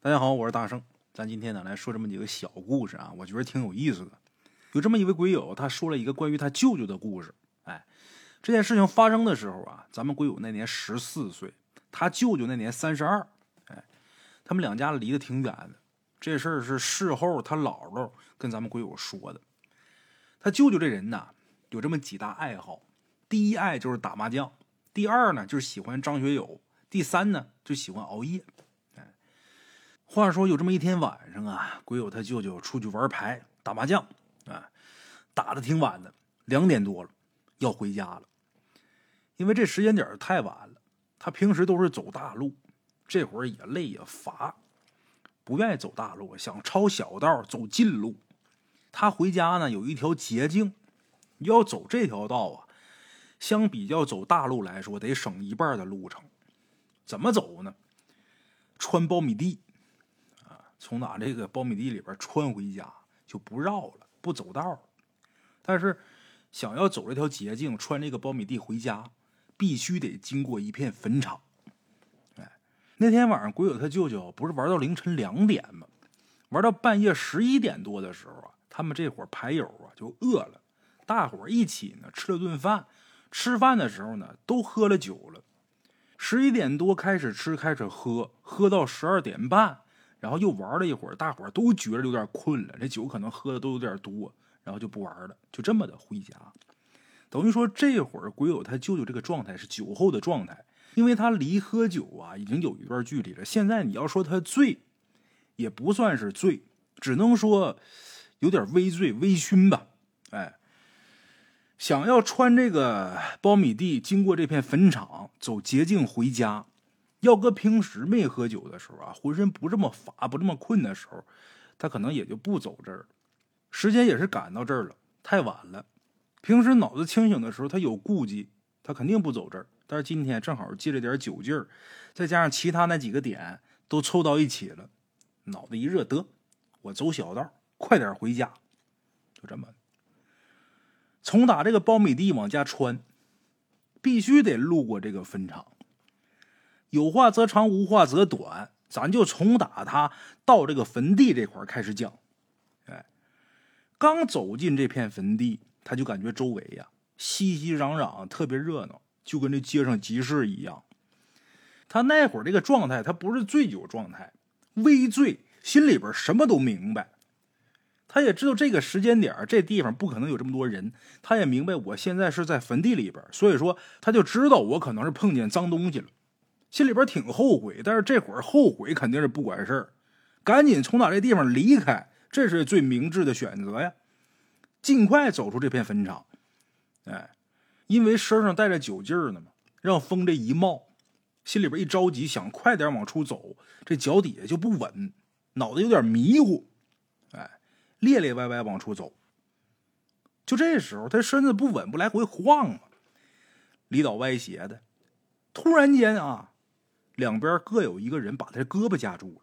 大家好，我是大圣。咱今天呢来说这么几个小故事啊，我觉得挺有意思的。有这么一位鬼友，他说了一个关于他舅舅的故事。哎，这件事情发生的时候啊，咱们鬼友那年十四岁，他舅舅那年三十二。哎，他们两家离得挺远的。这事儿是事后他姥姥跟咱们鬼友说的。他舅舅这人呢，有这么几大爱好：第一爱就是打麻将，第二呢就是喜欢张学友，第三呢就喜欢熬夜。话说有这么一天晚上啊，鬼友他舅舅出去玩牌打麻将，啊，打的挺晚的，两点多了，要回家了。因为这时间点太晚了，他平时都是走大路，这会儿也累也乏。不愿意走大路，想抄小道走近路。他回家呢，有一条捷径，要走这条道啊，相比较走大路来说，得省一半的路程。怎么走呢？穿苞米地，从哪这个苞米地里边穿回家，就不绕了，不走道。但是想要走这条捷径，穿这个苞米地回家，必须得经过一片坟场。哎那天晚上，鬼友他舅舅不是玩到凌晨两点吗？玩到半夜十一点多的时候啊，他们这伙牌友啊就饿了，大伙一起呢吃了顿饭。吃饭的时候呢，都喝了酒了。十一点多开始吃，开始喝，喝到十二点半，然后又玩了一会儿。大伙都觉得有点困了，这酒可能喝的都有点多，然后就不玩了，就这么的回家。等于说这会儿鬼友他舅舅这个状态是酒后的状态。因为他离喝酒啊已经有一段距离了，现在你要说他醉，也不算是醉，只能说有点微醉、微醺吧。哎，想要穿这个苞米地，经过这片坟场，走捷径回家，要搁平时没喝酒的时候啊，浑身不这么乏、不这么困的时候，他可能也就不走这儿了。时间也是赶到这儿了，太晚了。平时脑子清醒的时候，他有顾忌，他肯定不走这儿。但是今天正好借着点酒劲儿，再加上其他那几个点都凑到一起了，脑子一热，得我走小道，快点回家。就这么，从打这个苞米地往家穿，必须得路过这个坟场。有话则长，无话则短，咱就从打他到这个坟地这块开始讲。哎，刚走进这片坟地，他就感觉周围呀熙熙攘攘，特别热闹。就跟这街上集市一样，他那会儿这个状态，他不是醉酒状态，微醉，心里边什么都明白。他也知道这个时间点这地方不可能有这么多人。他也明白我现在是在坟地里边，所以说他就知道我可能是碰见脏东西了，心里边挺后悔。但是这会儿后悔肯定是不管事儿，赶紧从哪这地方离开，这是最明智的选择呀。尽快走出这片坟场，哎。因为身上带着酒劲儿呢嘛，让风这一冒，心里边一着急，想快点往出走，这脚底下就不稳，脑子有点迷糊，哎，咧咧歪歪往出走。就这时候，他身子不稳，不来回晃嘛，里倒歪斜的。突然间啊，两边各有一个人把他胳膊夹住了。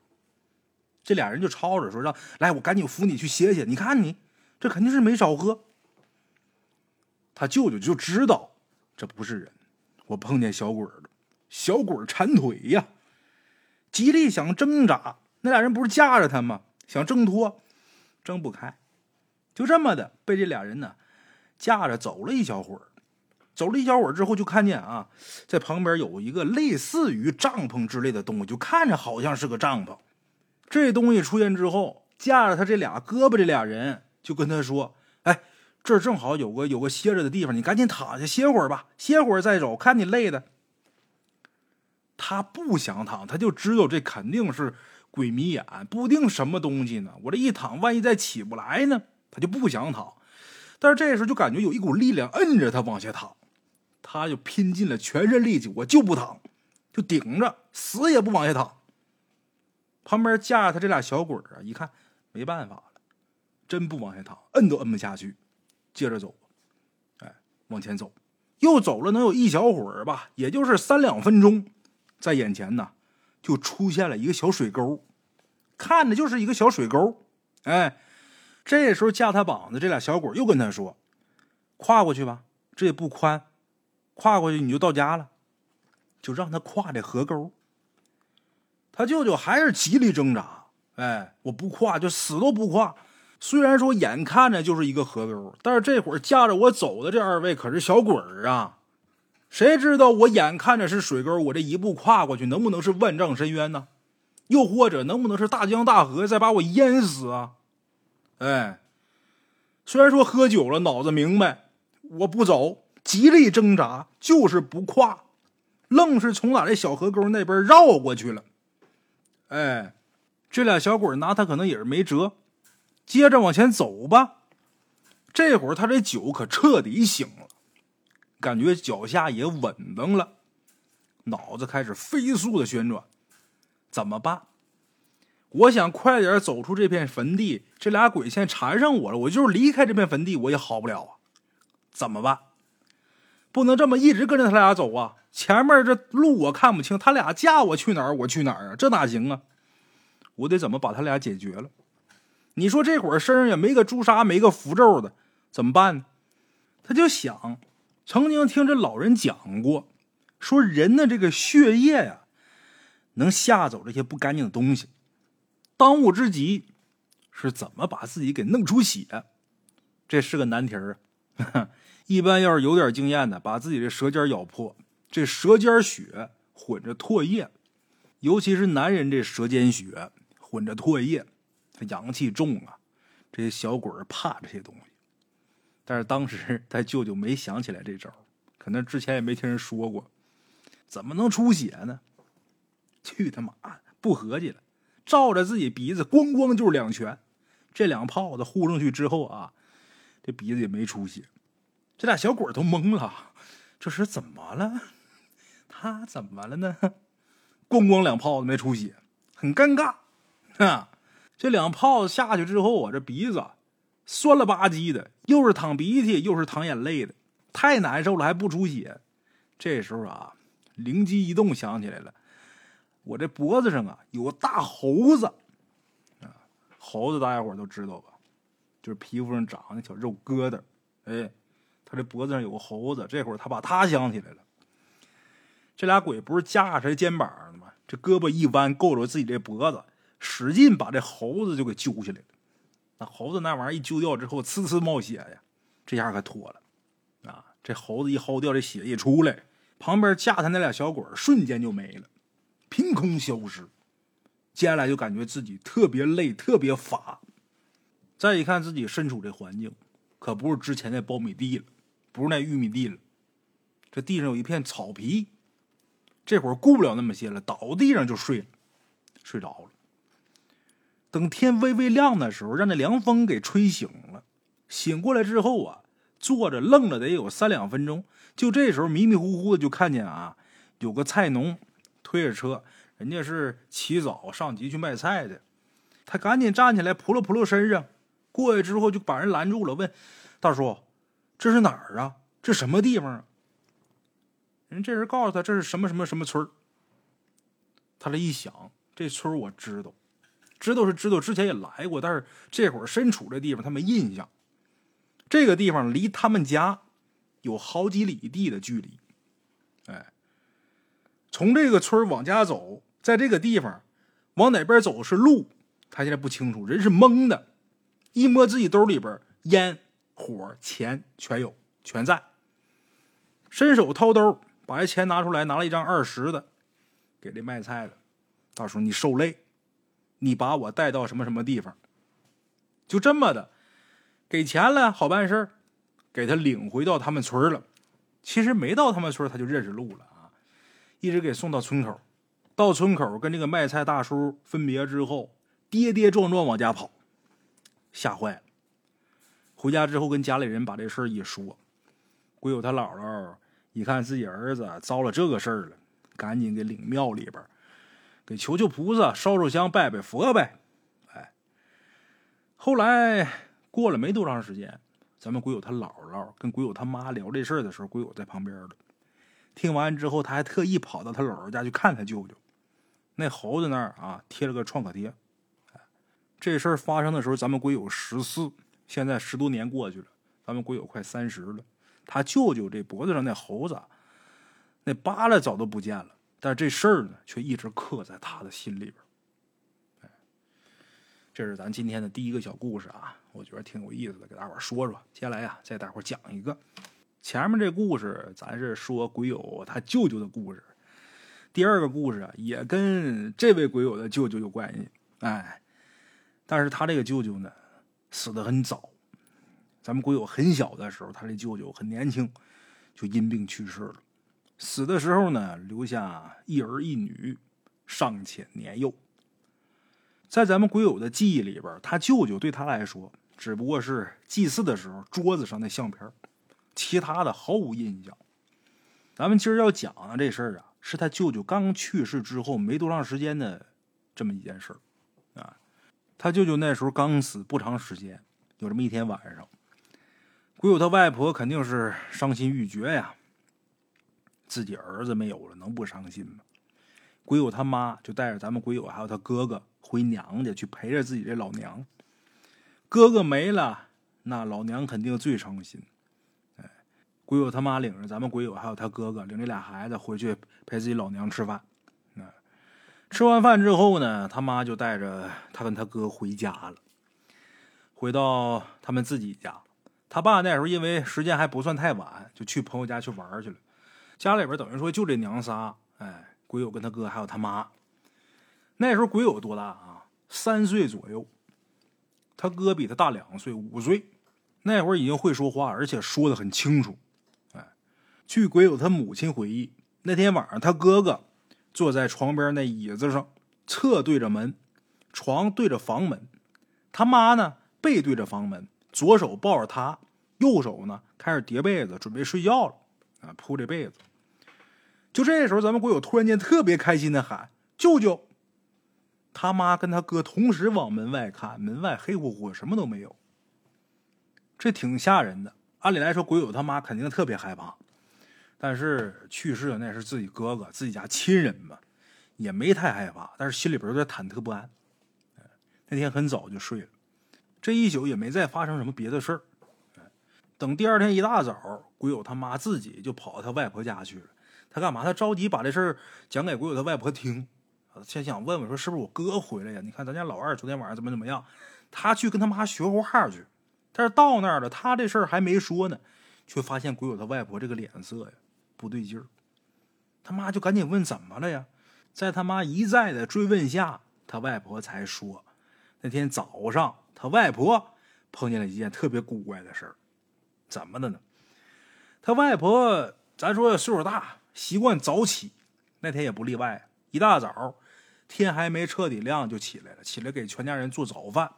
这俩人就吵着说：“让来，我赶紧扶你去歇歇。你看你这肯定是没少喝。”他舅舅就知道这不是人，我碰见小鬼了，小鬼缠腿呀，极力想挣扎。那俩人不是架着他吗？想挣脱，挣不开，就这么的被这俩人呢架着走了一小会儿。走了一小会儿之后，就看见啊，在旁边有一个类似于帐篷之类的东西，就看着好像是个帐篷。这东西出现之后，架着他这俩胳膊，这俩人就跟他说：“哎。”这正好有个有个歇着的地方，你赶紧躺下歇会儿吧，歇会儿再走。看你累的。他不想躺，他就知道这肯定是鬼迷眼，不定什么东西呢。我这一躺，万一再起不来呢？他就不想躺。但是这时候就感觉有一股力量摁着他往下躺，他就拼尽了全身力气，我就不躺，就顶着，死也不往下躺。旁边架着他这俩小鬼啊，一看没办法了，真不往下躺，摁都摁不下去。接着走，哎，往前走，又走了能有一小会儿吧，也就是三两分钟，在眼前呢，就出现了一个小水沟，看着就是一个小水沟，哎，这时候架他膀子这俩小鬼又跟他说：“跨过去吧，这也不宽，跨过去你就到家了，就让他跨这河沟。”他舅舅还是极力挣扎，哎，我不跨，就死都不跨。虽然说眼看着就是一个河沟，但是这会儿架着我走的这二位可是小鬼儿啊！谁知道我眼看着是水沟，我这一步跨过去，能不能是万丈深渊呢？又或者能不能是大江大河再把我淹死啊？哎，虽然说喝酒了，脑子明白，我不走，极力挣扎，就是不跨，愣是从俺这小河沟那边绕过去了。哎，这俩小鬼拿他可能也是没辙。接着往前走吧，这会儿他这酒可彻底醒了，感觉脚下也稳当了，脑子开始飞速的旋转，怎么办？我想快点走出这片坟地，这俩鬼现在缠上我了，我就是离开这片坟地我也好不了啊！怎么办？不能这么一直跟着他俩走啊！前面这路我看不清，他俩架我去哪儿我去哪儿啊？这哪行啊？我得怎么把他俩解决了？你说这会儿身上也没个朱砂，没个符咒的，怎么办呢？他就想，曾经听这老人讲过，说人的这个血液呀，能吓走这些不干净的东西。当务之急是怎么把自己给弄出血，这是个难题儿啊。一般要是有点经验的，把自己的舌尖咬破，这舌尖血混着唾液，尤其是男人这舌尖血混着唾液。他阳气重啊，这些小鬼怕这些东西。但是当时 他舅舅没想起来这招，可能之前也没听人说过。怎么能出血呢？去他妈，不合计了，照着自己鼻子咣咣就是两拳。这两炮子呼上去之后啊，这鼻子也没出血。这俩小鬼都懵了，这是怎么了？他怎么了呢？咣咣两炮子没出血，很尴尬啊。这两炮子下去之后啊，这鼻子酸了吧唧的，又是淌鼻涕，又是淌眼泪的，太难受了，还不出血。这时候啊，灵机一动，想起来了，我这脖子上啊有个大猴子啊，猴子大家伙都知道吧？就是皮肤上长那小肉疙瘩。哎，他这脖子上有个猴子，这会儿他把他想起来了。这俩鬼不是架着肩膀的吗？这胳膊一弯，够着自己这脖子。使劲把这猴子就给揪下来了，那猴子那玩意儿一揪掉之后，呲呲冒血呀，这下可妥了，啊，这猴子一薅掉，这血一出来，旁边架他那俩小鬼瞬间就没了，凭空消失。接下来就感觉自己特别累，特别乏。再一看自己身处这环境，可不是之前那苞米地了，不是那玉米地了，这地上有一片草皮。这会儿顾不了那么些了，倒地上就睡了，睡着了。等天微微亮的时候，让那凉风给吹醒了。醒过来之后啊，坐着愣了得有三两分钟。就这时候迷迷糊糊的就看见啊，有个菜农推着车，人家是起早上集去卖菜的。他赶紧站起来扑噜扑噜身上，过去之后就把人拦住了，问大叔：“这是哪儿啊？这什么地方啊？”人这人告诉他：“这是什么什么什么村他这一想，这村我知道。知道是知道，之前也来过，但是这会儿身处这地方，他没印象。这个地方离他们家有好几里地的距离。哎，从这个村往家走，在这个地方往哪边走是路，他现在不清楚，人是懵的。一摸自己兜里边，烟火钱全有，全在。伸手掏兜，把这钱拿出来，拿了一张二十的，给这卖菜的大叔：“你受累。”你把我带到什么什么地方？就这么的，给钱了，好办事给他领回到他们村了。其实没到他们村，他就认识路了啊。一直给送到村口，到村口跟这个卖菜大叔分别之后，跌跌撞撞往家跑，吓坏了。回家之后跟家里人把这事儿一说，鬼友他姥姥一看自己儿子遭了这个事儿了，赶紧给领庙里边。给求求菩萨，烧烧香，拜拜佛呗。哎，后来过了没多长时间，咱们鬼友他姥姥跟鬼友他妈聊这事儿的时候，鬼友在旁边了。听完之后，他还特意跑到他姥姥家去看他舅舅。那猴子那儿啊，贴了个创可贴。这事儿发生的时候，咱们鬼友十四，现在十多年过去了，咱们鬼友快三十了。他舅舅这脖子上那猴子，那疤了早都不见了。但是这事儿呢，却一直刻在他的心里边。哎，这是咱今天的第一个小故事啊，我觉得挺有意思的，给大伙说说。接下来呀，再大伙讲一个。前面这故事咱是说鬼友他舅舅的故事，第二个故事啊，也跟这位鬼友的舅舅有关系。哎，但是他这个舅舅呢，死的很早。咱们鬼友很小的时候，他这舅舅很年轻，就因病去世了。死的时候呢，留下一儿一女，尚且年幼。在咱们鬼友的记忆里边，他舅舅对他来说，只不过是祭祀的时候桌子上的相片，其他的毫无印象。咱们今儿要讲的这事儿啊，是他舅舅刚去世之后没多长时间的这么一件事儿。他舅舅那时候刚死不长时间，有这么一天晚上，鬼友他外婆肯定是伤心欲绝呀。自己儿子没有了，能不伤心吗？鬼友他妈就带着咱们鬼友还有他哥哥回娘家去陪着自己这老娘。哥哥没了，那老娘肯定最伤心。哎，鬼友他妈领着咱们鬼友还有他哥哥领这俩孩子回去陪自己老娘吃饭。吃完饭之后呢，他妈就带着他跟他哥回家了，回到他们自己家。他爸那时候因为时间还不算太晚，就去朋友家去玩去了。家里边等于说就这娘仨，哎，鬼友跟他哥还有他妈。那时候鬼友多大啊？三岁左右。他哥比他大两岁，五岁。那会儿已经会说话，而且说的很清楚。哎，据鬼友他母亲回忆，那天晚上他哥哥坐在床边那椅子上，侧对着门，床对着房门。他妈呢背对着房门，左手抱着他，右手呢开始叠被子准备睡觉了。啊，铺这被子。就这时候，咱们鬼友突然间特别开心的喊：“舅舅！”他妈跟他哥同时往门外看，门外黑乎乎，什么都没有。这挺吓人的。按理来说，鬼友他妈肯定特别害怕。但是去世的那是自己哥哥，自己家亲人嘛，也没太害怕，但是心里边有点忐忑不安。那天很早就睡了，这一宿也没再发生什么别的事儿。等第二天一大早，鬼友他妈自己就跑到他外婆家去了。他干嘛？他着急把这事儿讲给鬼友他外婆听。先想问问说是不是我哥回来呀？你看咱家老二昨天晚上怎么怎么样？他去跟他妈学话去。但是到那儿了，他这事儿还没说呢，却发现鬼友他外婆这个脸色呀不对劲儿。他妈就赶紧问怎么了呀？在他妈一再的追问下，他外婆才说，那天早上他外婆碰见了一件特别古怪的事儿。怎么的呢？他外婆，咱说岁数大，习惯早起，那天也不例外。一大早，天还没彻底亮就起来了，起来给全家人做早饭。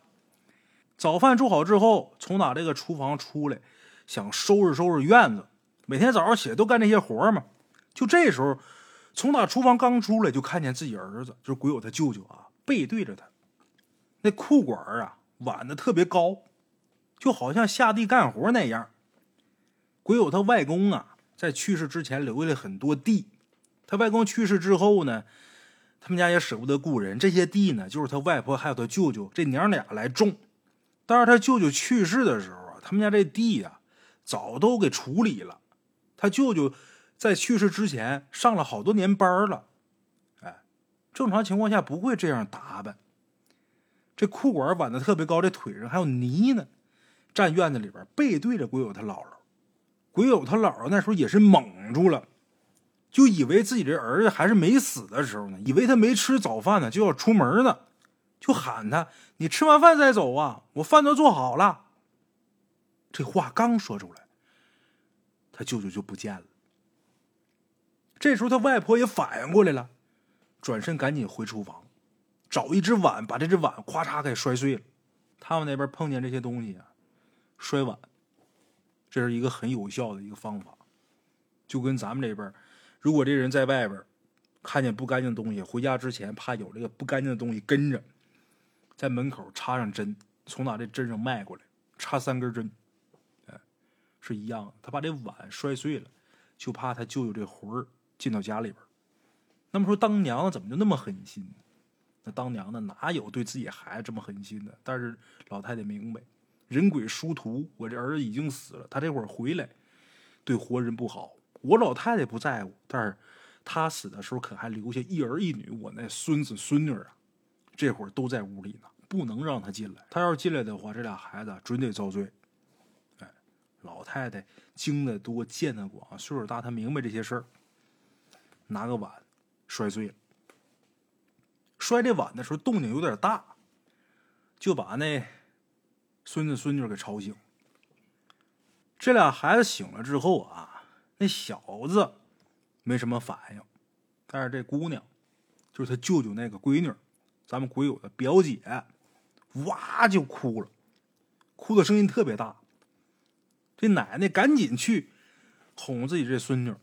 早饭做好之后，从哪这个厨房出来，想收拾收拾院子。每天早上起来都干这些活嘛。就这时候，从打厨房刚出来，就看见自己儿子，就是鬼友他舅舅啊，背对着他，那裤管啊挽的特别高，就好像下地干活那样。鬼友他外公啊，在去世之前留下了很多地。他外公去世之后呢，他们家也舍不得雇人，这些地呢，就是他外婆还有他舅舅这娘俩来种。但是他舅舅去世的时候啊，他们家这地呀，早都给处理了。他舅舅在去世之前上了好多年班了，哎，正常情况下不会这样打扮。这裤管挽的特别高，这腿上还有泥呢。站院子里边，背对着鬼友他姥姥。鬼友他姥姥那时候也是懵住了，就以为自己这儿子还是没死的时候呢，以为他没吃早饭呢，就要出门呢，就喊他：“你吃完饭再走啊，我饭都做好了。”这话刚说出来，他舅舅就不见了。这时候他外婆也反应过来了，转身赶紧回厨房，找一只碗，把这只碗咵嚓给摔碎了。他们那边碰见这些东西啊，摔碗。这是一个很有效的一个方法，就跟咱们这边，如果这人在外边看见不干净的东西，回家之前怕有这个不干净的东西跟着，在门口插上针，从哪这针上迈过来，插三根针，是一样。他把这碗摔碎了，就怕他舅舅这魂儿进到家里边。那么说，当娘的怎么就那么狠心？那当娘的哪有对自己孩子这么狠心的？但是老太太明白。人鬼殊途，我这儿子已经死了，他这会儿回来，对活人不好。我老太太不在乎，但是他死的时候可还留下一儿一女，我那孙子孙女啊，这会儿都在屋里呢，不能让他进来。他要是进来的话，这俩孩子准得遭罪。老太太经得多，见得广，岁数大，她明白这些事儿。拿个碗摔碎了，摔这碗的时候动静有点大，就把那孙子孙女给吵醒。这俩孩子醒了之后啊，那小子没什么反应，但是这姑娘，就是他舅舅那个闺女，咱们鬼友的表姐，哇就哭了，哭的声音特别大。这奶奶赶紧去哄自己这孙女。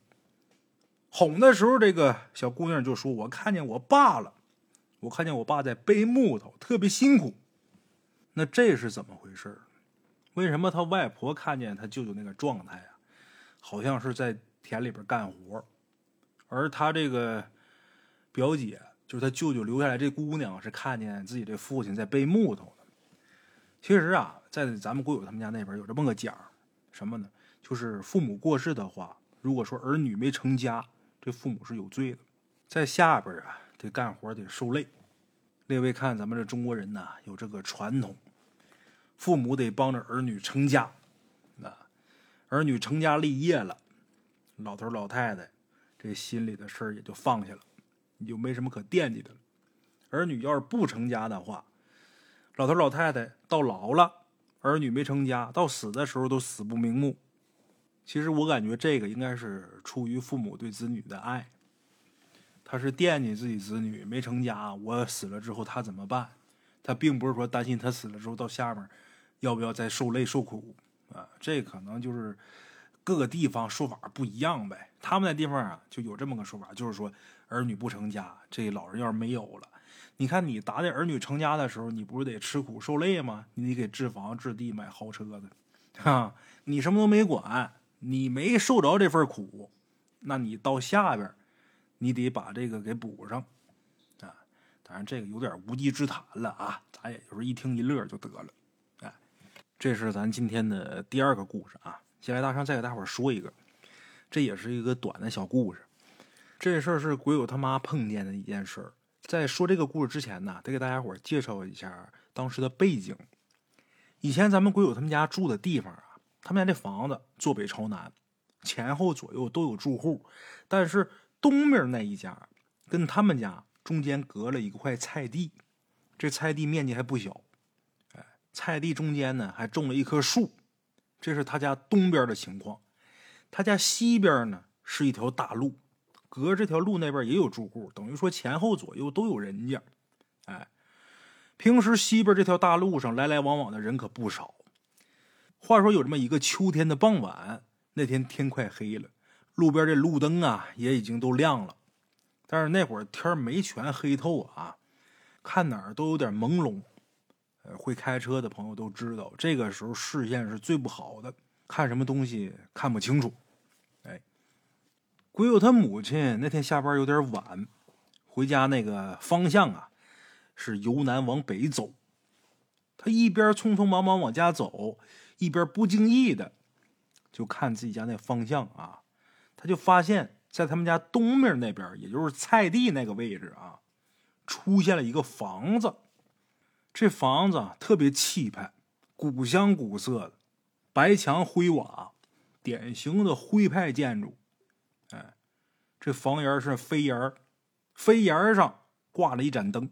哄的时候，这个小姑娘就说：“我看见我爸了，我看见我爸在背木头，特别辛苦。那这是怎么回事？为什么他外婆看见他舅舅那个状态啊，好像是在田里边干活，而他这个表姐，就是他舅舅留下来这姑娘，是看见自己这父亲在背木头的。其实啊，在咱们国友他们家那边有这么个讲，什么呢？就是父母过世的话，如果说儿女没成家。”这父母是有罪的，在下边啊得干活得受累。列位看，咱们这中国人呐有这个传统，父母得帮着儿女成家。啊儿女成家立业了，老头老太太这心里的事儿也就放下了，你就没什么可惦记的了。儿女要是不成家的话，老头老太太到老了，儿女没成家，到死的时候都死不瞑目。其实我感觉这个应该是出于父母对子女的爱，他是惦记自己子女没成家，我死了之后他怎么办？他并不是说担心他死了之后到下面要不要再受累受苦啊，这可能就是各个地方说法不一样呗。他们那地方啊就有这么个说法，就是说儿女不成家，这老人要是没有了，你看你打的儿女成家的时候，你不是得吃苦受累吗？你得给置房置地买豪车的，哈，你什么都没管。你没受着这份苦，那你到下边，你得把这个给补上，啊，当然这个有点无稽之谈了啊，咱也就是一听一乐就得了，哎，这是咱今天的第二个故事啊。接下来大圣再给大伙说一个，这也是一个短的小故事。这事儿是鬼友他妈碰见的一件事儿。在说这个故事之前呢，得给大家伙介绍一下当时的背景。以前咱们鬼友他们家住的地方啊。他们家这房子坐北朝南，前后左右都有住户，但是东面那一家跟他们家中间隔了一块菜地，这菜地面积还不小，哎，菜地中间呢还种了一棵树，这是他家东边的情况。他家西边呢是一条大路，隔这条路那边也有住户，等于说前后左右都有人家，哎，平时西边这条大路上来来往往的人可不少。话说有这么一个秋天的傍晚，那天天快黑了，路边这路灯啊也已经都亮了，但是那会儿天没全黑透啊，看哪儿都有点朦胧。呃，会开车的朋友都知道，这个时候视线是最不好的，看什么东西看不清楚。鬼友他母亲那天下班有点晚，回家那个方向啊是由南往北走，他一边匆匆忙忙往家走。一边不经意的就看自己家那方向啊，他就发现，在他们家东面那边，也就是菜地那个位置啊，出现了一个房子。这房子特别气派，古香古色的，白墙灰瓦，典型的徽派建筑。这房檐是飞檐，飞檐上挂了一盏灯。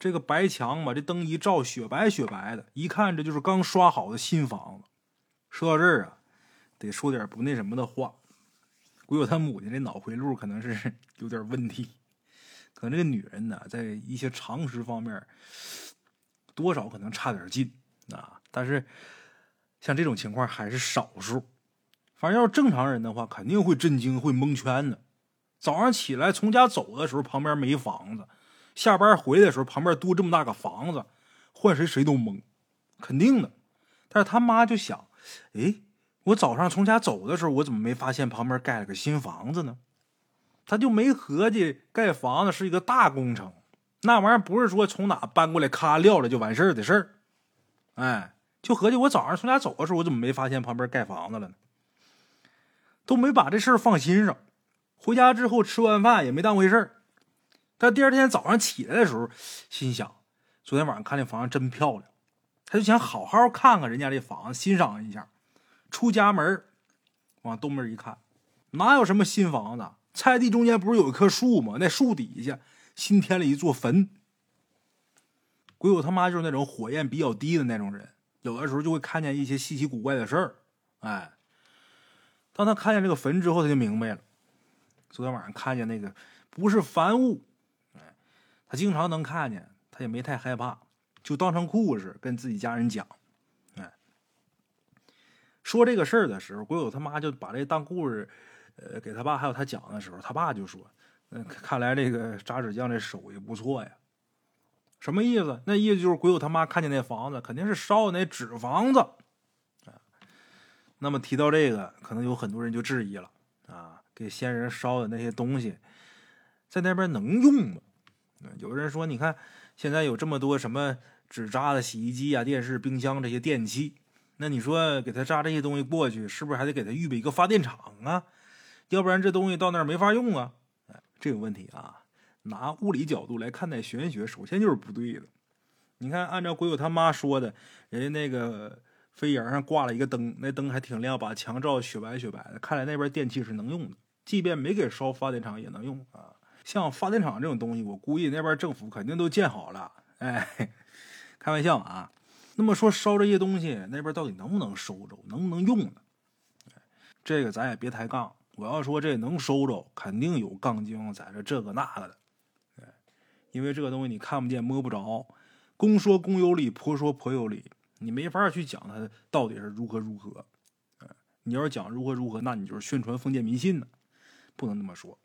这个白墙把这灯一照，雪白雪白的，一看这就是刚刷好的新房子。说到这儿啊，得说点不那什么的话。鬼友他母亲这脑回路可能是 有点问题，可能这个女人呢，在一些常识方面多少可能差点劲啊。但是像这种情况还是少数。反正要是正常人的话，肯定会震惊、会蒙圈的。早上起来从家走的时候，旁边没房子。下班回来的时候，旁边多这么大个房子，换谁谁都懵，肯定的。但是他妈就想，哎，我早上从家走的时候，我怎么没发现旁边盖了个新房子呢？他就没合计盖房子是一个大工程，那玩意儿不是说从哪搬过来咔撂了就完事儿的事儿。哎，就合计我早上从家走的时候，我怎么没发现旁边盖房子了呢？都没把这事儿放心上。回家之后吃完饭也没当回事儿。但第二天早上起来的时候，心想：昨天晚上看这房子真漂亮，他就想好好看看人家这房子，欣赏一下。出家门，往东边一看，哪有什么新房子？菜地中间不是有一棵树吗？那树底下新添了一座坟。鬼友他妈就是那种火焰比较低的那种人，有的时候就会看见一些稀奇古怪的事儿。哎，当他看见这个坟之后，他就明白了。昨天晚上看见那个不是凡物，哎，他经常能看见，他也没太害怕，就当成故事跟自己家人讲。哎，说这个事儿的时候，鬼友他妈就把这当故事。呃，给他爸还有他讲的时候，他爸就说：“嗯，看来这个扎纸匠这手艺不错呀。”什么意思？那意思就是鬼友他妈看见那房子，肯定是烧的那纸房子。那么提到这个，可能有很多人就质疑了啊，给先人烧的那些东西，在那边能用吗？有人说，你看现在有这么多什么纸扎的洗衣机啊、电视、冰箱这些电器，那你说给他扎这些东西过去，是不是还得给他预备一个发电厂啊？要不然这东西到那儿没法用啊！哎，这个问题啊，拿物理角度来看待玄学，首先就是不对的。你看，按照鬼友他妈说的，人家那个飞檐上挂了一个灯，那灯还挺亮，把墙照雪白雪白的。看来那边电器是能用的，即便没给烧发电厂也能用啊。像发电厂这种东西，我估计那边政府肯定都建好了。哎，开玩笑啊。那么说烧这些东西，那边到底能不能收着，能不能用呢？这个咱也别抬杠。我要说这能收着，肯定有杠精在这这个那个的，因为这个东西你看不见摸不着，公说公有理，婆说婆有理，你没法去讲它到底是如何如何。你要是讲如何如何，那你就是宣传封建迷信呢，不能那么说。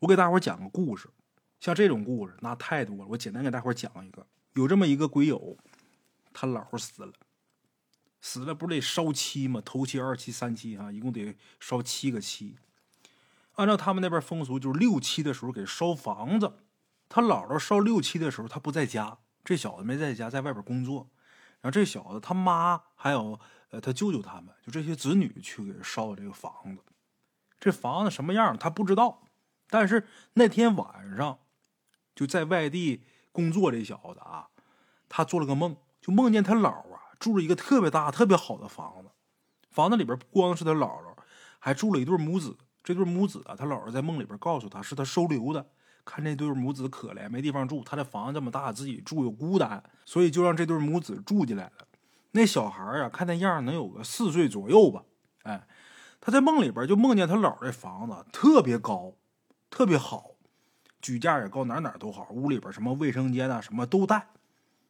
我给大伙讲个故事，像这种故事那太多了，我简单给大伙讲一个。有这么一个鬼友，他姥死了。死了不是得烧七吗？头七、二七、三七，哈，一共得烧七个七。按照他们那边风俗，就是六七的时候给烧房子。他姥姥烧六七的时候，他不在家，这小子没在家，在外边工作。然后这小子他妈还有呃他舅舅他们，就这些子女去给烧的这个房子。这房子什么样他不知道，但是那天晚上就在外地工作这小子啊，他做了个梦，就梦见他姥啊。住了一个特别大、特别好的房子，房子里边不光是他姥姥，还住了一对母子。这对母子啊，他姥姥在梦里边告诉他是他收留的，看这对母子可怜，没地方住，他的房子这么大，自己住又孤单，所以就让这对母子住进来了。那小孩啊，看那样能有个四岁左右吧。哎，他在梦里边就梦见他姥这房子特别高，特别好，举架也高，哪哪都好，屋里边什么卫生间啊，什么都带。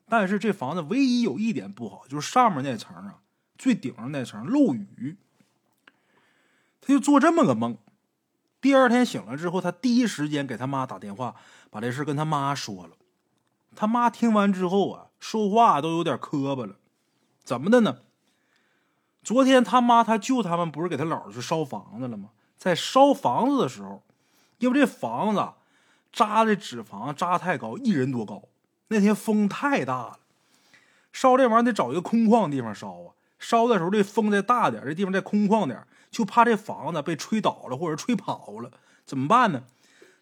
但是这房子唯一有一点不好，就是上面那层啊，最顶上那层漏雨。他就做这么个梦。第二天醒了之后，他第一时间给他妈打电话，把这事跟他妈说了。他妈听完之后啊，说话都有点磕巴了。怎么的呢？昨天他妈他舅他们不是给他姥姥去烧房子了吗？在烧房子的时候，因为这房子扎的纸房扎太高，一人多高。那天风太大了，烧这玩意儿得找一个空旷地方烧啊。烧的时候这风再大点，这地方再空旷点，就怕这房子被吹倒了或者吹跑了，怎么办呢？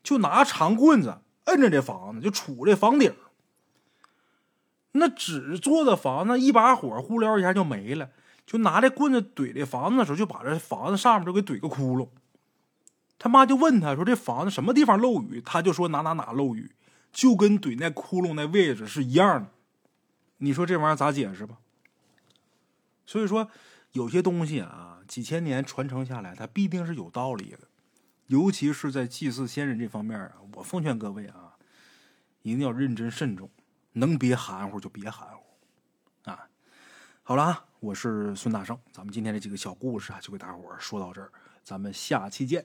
就拿长棍子摁着这房子，就杵这房顶。那纸做的房子，一把火呼撩一下就没了。就拿这棍子怼这房子的时候，就把这房子上面就给怼个窟窿。他妈就问他说：“这房子什么地方漏雨？”他就说：“哪哪哪漏雨。”就跟怼那窟窿那位置是一样的，你说这玩意儿咋解释吧？所以说，有些东西啊，几千年传承下来，它必定是有道理的。尤其是在祭祀先人这方面啊，我奉劝各位啊，一定要认真慎重，能别含糊就别含糊啊。好了啊，我是孙大圣，咱们今天这几个小故事啊，就给大伙说到这儿，咱们下期见。